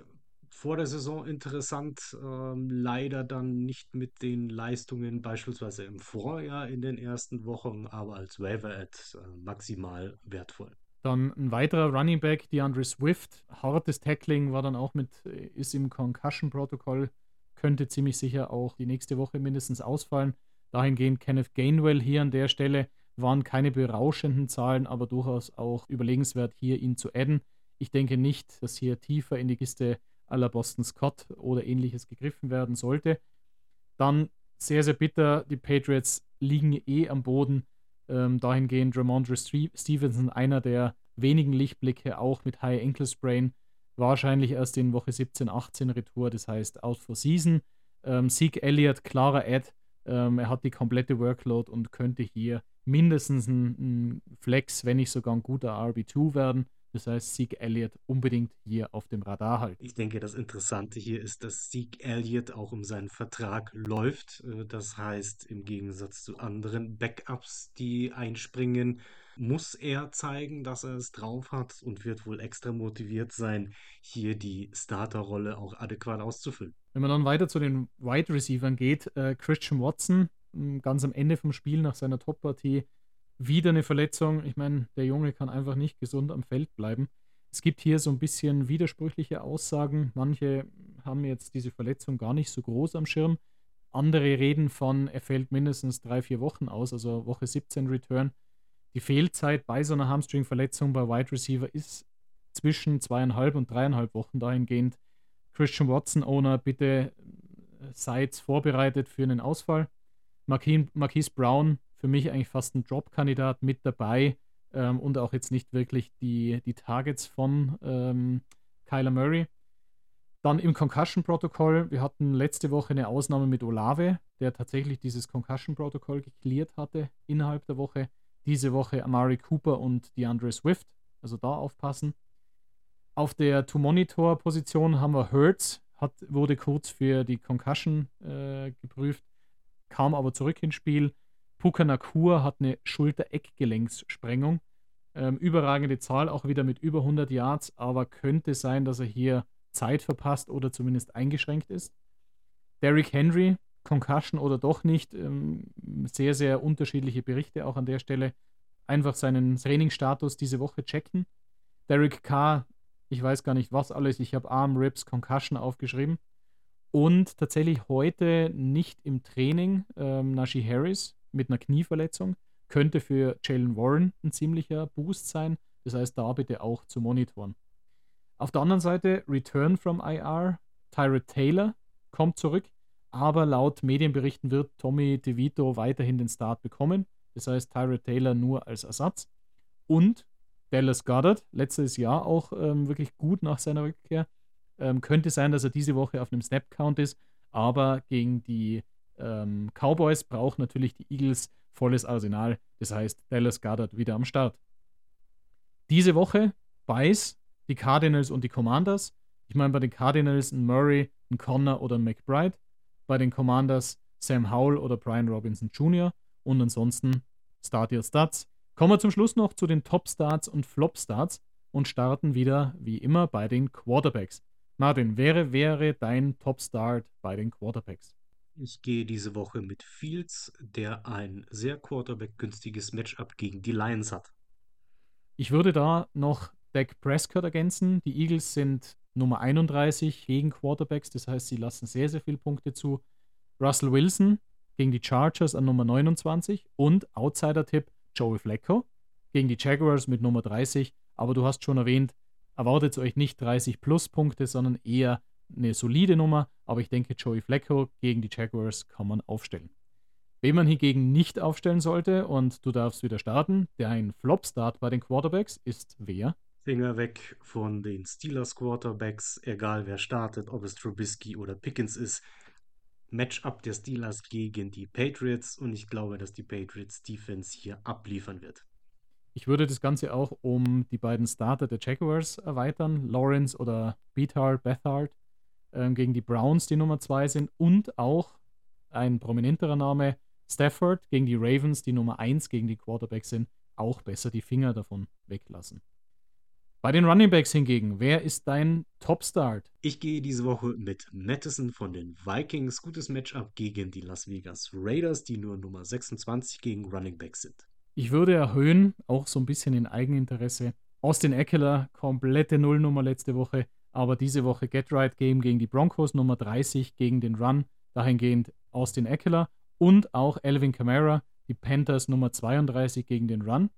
vor der Saison interessant, ähm, leider dann nicht mit den Leistungen beispielsweise im Vorjahr in den ersten Wochen, aber als Waiver-Ad äh, maximal wertvoll. Dann ein weiterer Running Back, DeAndre Swift. Hartes Tackling war dann auch mit, äh, ist im Concussion-Protokoll, könnte ziemlich sicher auch die nächste Woche mindestens ausfallen. Dahingehend Kenneth Gainwell hier an der Stelle waren keine berauschenden Zahlen, aber durchaus auch überlegenswert, hier ihn zu adden. Ich denke nicht, dass hier tiefer in die Kiste aller Boston Scott oder ähnliches gegriffen werden sollte. Dann sehr, sehr bitter, die Patriots liegen eh am Boden. Ähm, dahingehend Ramondre Stevenson, einer der wenigen Lichtblicke, auch mit High Ankle Sprain, wahrscheinlich erst in Woche 17, 18 Retour, das heißt out for season. Ähm, Zeke Elliott, klarer Ad, ähm, er hat die komplette Workload und könnte hier mindestens ein, ein Flex, wenn nicht sogar ein guter RB2 werden. Das heißt, Zeke Elliott unbedingt hier auf dem Radar halten. Ich denke, das Interessante hier ist, dass Zeke Elliott auch um seinen Vertrag läuft. Äh, das heißt, im Gegensatz zu anderen Backups, die einspringen, muss er zeigen, dass er es drauf hat und wird wohl extra motiviert sein, hier die Starterrolle auch adäquat auszufüllen. Wenn man dann weiter zu den Wide Receivers geht, äh, Christian Watson, ganz am Ende vom Spiel nach seiner Top-Partie, wieder eine Verletzung. Ich meine, der Junge kann einfach nicht gesund am Feld bleiben. Es gibt hier so ein bisschen widersprüchliche Aussagen. Manche haben jetzt diese Verletzung gar nicht so groß am Schirm. Andere reden von, er fällt mindestens drei, vier Wochen aus, also Woche 17 Return. Die Fehlzeit bei so einer Hamstring-Verletzung bei Wide Receiver ist zwischen zweieinhalb und dreieinhalb Wochen dahingehend. Christian Watson, Owner, bitte seid vorbereitet für einen Ausfall. Marquise Brown, für mich eigentlich fast ein Drop-Kandidat mit dabei ähm, und auch jetzt nicht wirklich die, die Targets von ähm, Kyler Murray. Dann im Concussion-Protokoll, wir hatten letzte Woche eine Ausnahme mit Olave, der tatsächlich dieses Concussion-Protokoll geklärt hatte innerhalb der Woche. Diese Woche Amari Cooper und DeAndre Swift, also da aufpassen. Auf der To-Monitor-Position haben wir Hertz, hat, wurde kurz für die Concussion äh, geprüft, kam aber zurück ins Spiel. Puka hat eine Schulter-Eckgelenkssprengung. Ähm, überragende Zahl, auch wieder mit über 100 Yards, aber könnte sein, dass er hier Zeit verpasst oder zumindest eingeschränkt ist. Derrick Henry, Concussion oder doch nicht, ähm, sehr, sehr unterschiedliche Berichte auch an der Stelle. Einfach seinen Trainingsstatus diese Woche checken. Derrick Carr, ich weiß gar nicht was alles, ich habe Arm, Ribs, Concussion aufgeschrieben. Und tatsächlich heute nicht im Training ähm, Najee Harris mit einer Knieverletzung. Könnte für Jalen Warren ein ziemlicher Boost sein. Das heißt, da bitte auch zu monitoren. Auf der anderen Seite, Return from IR, Tyrod Taylor kommt zurück, aber laut Medienberichten wird Tommy DeVito weiterhin den Start bekommen. Das heißt, Tyrod Taylor nur als Ersatz. Und Dallas Goddard, letztes Jahr auch ähm, wirklich gut nach seiner Rückkehr. Ähm, könnte sein, dass er diese Woche auf einem Snap-Count ist, aber gegen die ähm, Cowboys braucht natürlich die Eagles volles Arsenal. Das heißt, Dallas Goddard wieder am Start. Diese Woche Bice die Cardinals und die Commanders. Ich meine, bei den Cardinals ein Murray, ein Connor oder ein McBride. Bei den Commanders Sam Howell oder Brian Robinson Jr. Und ansonsten Start Your Stats. Kommen wir zum Schluss noch zu den Top Starts und Flop Starts und starten wieder wie immer bei den Quarterbacks. Martin, wer wäre dein Top Start bei den Quarterbacks? Ich gehe diese Woche mit Fields, der ein sehr Quarterback-günstiges Matchup gegen die Lions hat. Ich würde da noch Dak Prescott ergänzen. Die Eagles sind Nummer 31 gegen Quarterbacks, das heißt, sie lassen sehr, sehr viele Punkte zu. Russell Wilson gegen die Chargers an Nummer 29 und Outsider-Tipp Joey Flacco gegen die Jaguars mit Nummer 30. Aber du hast schon erwähnt, erwartet euch nicht 30 plus Punkte, sondern eher eine solide Nummer. Aber ich denke, Joey Flacco gegen die Jaguars kann man aufstellen. Wen man hingegen nicht aufstellen sollte, und du darfst wieder starten, der ein Flop-Start bei den Quarterbacks ist wer? Finger weg von den Steelers Quarterbacks, egal wer startet, ob es Trubisky oder Pickens ist. Matchup der Steelers gegen die Patriots und ich glaube, dass die Patriots Defense hier abliefern wird. Ich würde das Ganze auch um die beiden Starter der Jaguars erweitern, Lawrence oder Beathard, Bethard, äh, gegen die Browns, die Nummer 2 sind, und auch ein prominenterer Name, Stafford gegen die Ravens, die Nummer 1 gegen die Quarterbacks sind, auch besser die Finger davon weglassen. Bei den Running Backs hingegen, wer ist dein Top-Start? Ich gehe diese Woche mit Madison von den Vikings. Gutes Matchup gegen die Las Vegas Raiders, die nur Nummer 26 gegen Running Backs sind. Ich würde erhöhen, auch so ein bisschen in Eigeninteresse. Austin Eckler, komplette Nullnummer letzte Woche, aber diese Woche Get Right Game gegen die Broncos, Nummer 30 gegen den Run, dahingehend Austin Eckler und auch Elvin Kamara, die Panthers Nummer 32 gegen den Run.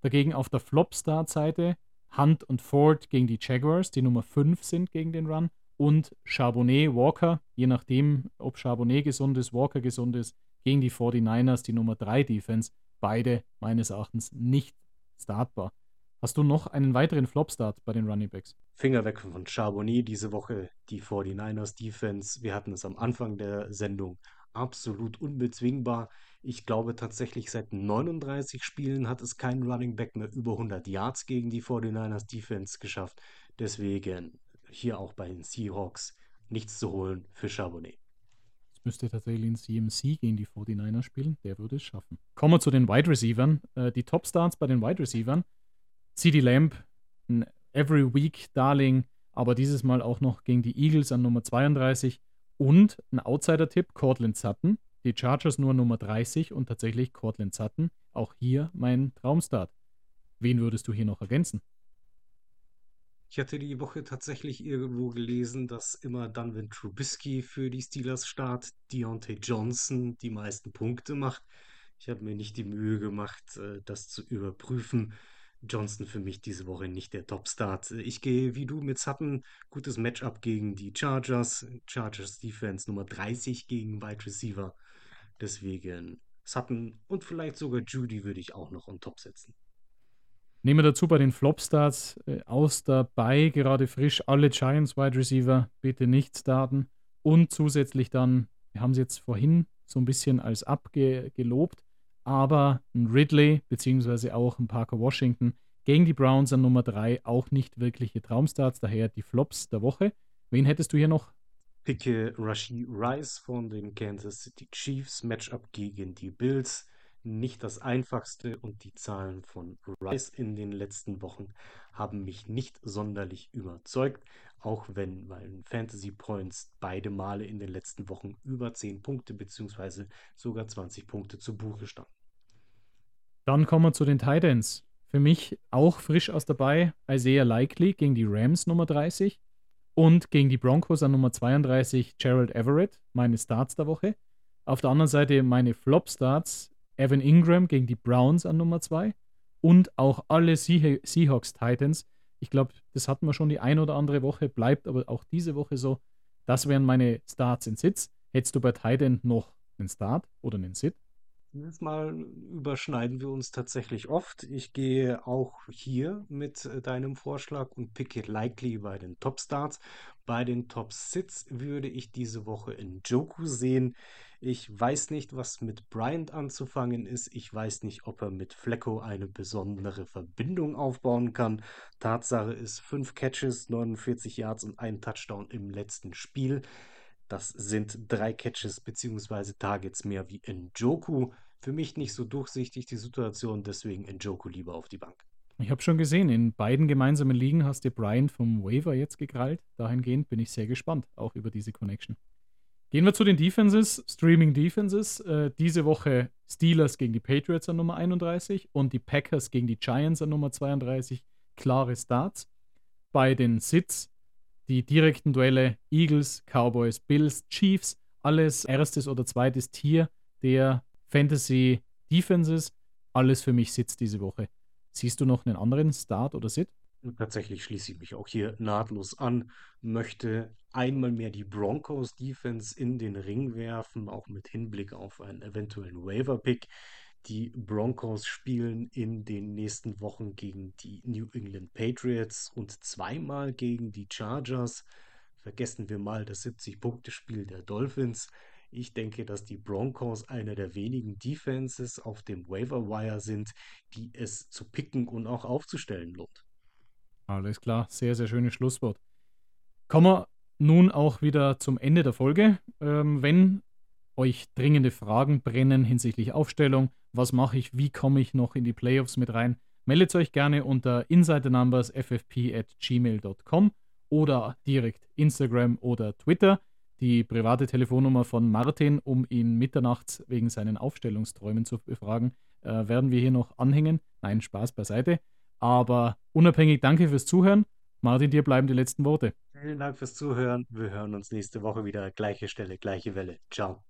Dagegen auf der Flop-Start-Seite Hunt und Ford gegen die Jaguars, die Nummer 5 sind gegen den Run. Und Charbonnet, Walker, je nachdem, ob Charbonnet gesund ist, Walker gesund ist, gegen die 49ers, die Nummer 3 Defense. Beide meines Erachtens nicht startbar. Hast du noch einen weiteren Flop-Start bei den Running Backs? Finger weg von Charbonnet diese Woche, die 49ers Defense. Wir hatten es am Anfang der Sendung absolut unbezwingbar. Ich glaube tatsächlich, seit 39 Spielen hat es kein Running Back mehr über 100 Yards gegen die 49ers Defense geschafft. Deswegen hier auch bei den Seahawks nichts zu holen für Charbonnet. Es müsste tatsächlich ein CMC gegen die 49ers spielen. Der würde es schaffen. Kommen wir zu den Wide Receivers. Äh, die Top Starts bei den Wide Receivers. CD Lamb, ein Every Week Darling, aber dieses Mal auch noch gegen die Eagles an Nummer 32. Und ein Outsider-Tipp, Cortland Sutton. Die Chargers nur Nummer 30 und tatsächlich Cortland Sutton. Auch hier mein Traumstart. Wen würdest du hier noch ergänzen? Ich hatte die Woche tatsächlich irgendwo gelesen, dass immer dann, wenn Trubisky für die Steelers start, Deontay Johnson die meisten Punkte macht. Ich habe mir nicht die Mühe gemacht, äh, das zu überprüfen. Johnston für mich diese Woche nicht der Top-Start. Ich gehe wie du mit Sutton. Gutes Matchup gegen die Chargers. Chargers Defense Nummer 30 gegen Wide Receiver. Deswegen Sutton und vielleicht sogar Judy würde ich auch noch on top setzen. Nehmen wir dazu bei den Flop-Starts äh, aus dabei, gerade frisch, alle Giants Wide Receiver bitte nicht starten. Und zusätzlich dann, wir haben sie jetzt vorhin so ein bisschen als abgelobt, aber ein Ridley beziehungsweise auch ein Parker Washington gegen die Browns an Nummer 3 auch nicht wirkliche Traumstarts, daher die Flops der Woche. Wen hättest du hier noch? Picke Rashi Rice von den Kansas City Chiefs, Matchup gegen die Bills nicht das einfachste und die Zahlen von Rice in den letzten Wochen haben mich nicht sonderlich überzeugt, auch wenn bei Fantasy Points beide Male in den letzten Wochen über 10 Punkte bzw. sogar 20 Punkte zu Buche standen. Dann kommen wir zu den Titans. Für mich auch frisch aus dabei Isaiah Likely gegen die Rams Nummer 30 und gegen die Broncos an Nummer 32 Gerald Everett, meine Starts der Woche. Auf der anderen Seite meine Flop-Starts Evan Ingram gegen die Browns an Nummer 2 und auch alle Seahawks Titans. Ich glaube, das hatten wir schon die ein oder andere Woche, bleibt aber auch diese Woche so. Das wären meine Starts in Sitz. Hättest du bei Titan noch einen Start oder einen Sit? Dieses Mal überschneiden wir uns tatsächlich oft. Ich gehe auch hier mit äh, deinem Vorschlag und picke likely bei den Top Starts. Bei den Top Sits würde ich diese Woche in Joku sehen. Ich weiß nicht, was mit Bryant anzufangen ist. Ich weiß nicht, ob er mit Flecko eine besondere Verbindung aufbauen kann. Tatsache ist, fünf Catches, 49 Yards und ein Touchdown im letzten Spiel. Das sind drei Catches bzw. Targets mehr wie Njoku. Für mich nicht so durchsichtig die Situation, deswegen Njoku lieber auf die Bank. Ich habe schon gesehen, in beiden gemeinsamen Ligen hast du Brian vom Waiver jetzt gekrallt. Dahingehend bin ich sehr gespannt, auch über diese Connection. Gehen wir zu den Defenses, Streaming Defenses. Äh, diese Woche Steelers gegen die Patriots an Nummer 31 und die Packers gegen die Giants an Nummer 32. Klare Starts. Bei den Sits die direkten Duelle Eagles, Cowboys, Bills, Chiefs, alles erstes oder zweites Tier der Fantasy Defenses. Alles für mich sitzt diese Woche. Siehst du noch einen anderen Start oder Sit? Tatsächlich schließe ich mich auch hier nahtlos an, möchte einmal mehr die Broncos Defense in den Ring werfen, auch mit Hinblick auf einen eventuellen Waiver-Pick. Die Broncos spielen in den nächsten Wochen gegen die New England Patriots und zweimal gegen die Chargers. Vergessen wir mal das 70-Punkte-Spiel der Dolphins. Ich denke, dass die Broncos einer der wenigen Defenses auf dem Waiver Wire sind, die es zu picken und auch aufzustellen lohnt. Alles klar, sehr, sehr schönes Schlusswort. Kommen wir nun auch wieder zum Ende der Folge. Ähm, wenn euch dringende Fragen brennen hinsichtlich Aufstellung, was mache ich, wie komme ich noch in die Playoffs mit rein, meldet euch gerne unter insidernumbers.ffp at gmail.com oder direkt Instagram oder Twitter. Die private Telefonnummer von Martin, um ihn mitternachts wegen seinen Aufstellungsträumen zu befragen, äh, werden wir hier noch anhängen. Nein, Spaß beiseite. Aber unabhängig, danke fürs Zuhören. Martin, dir bleiben die letzten Worte. Vielen Dank fürs Zuhören. Wir hören uns nächste Woche wieder. Gleiche Stelle, gleiche Welle. Ciao.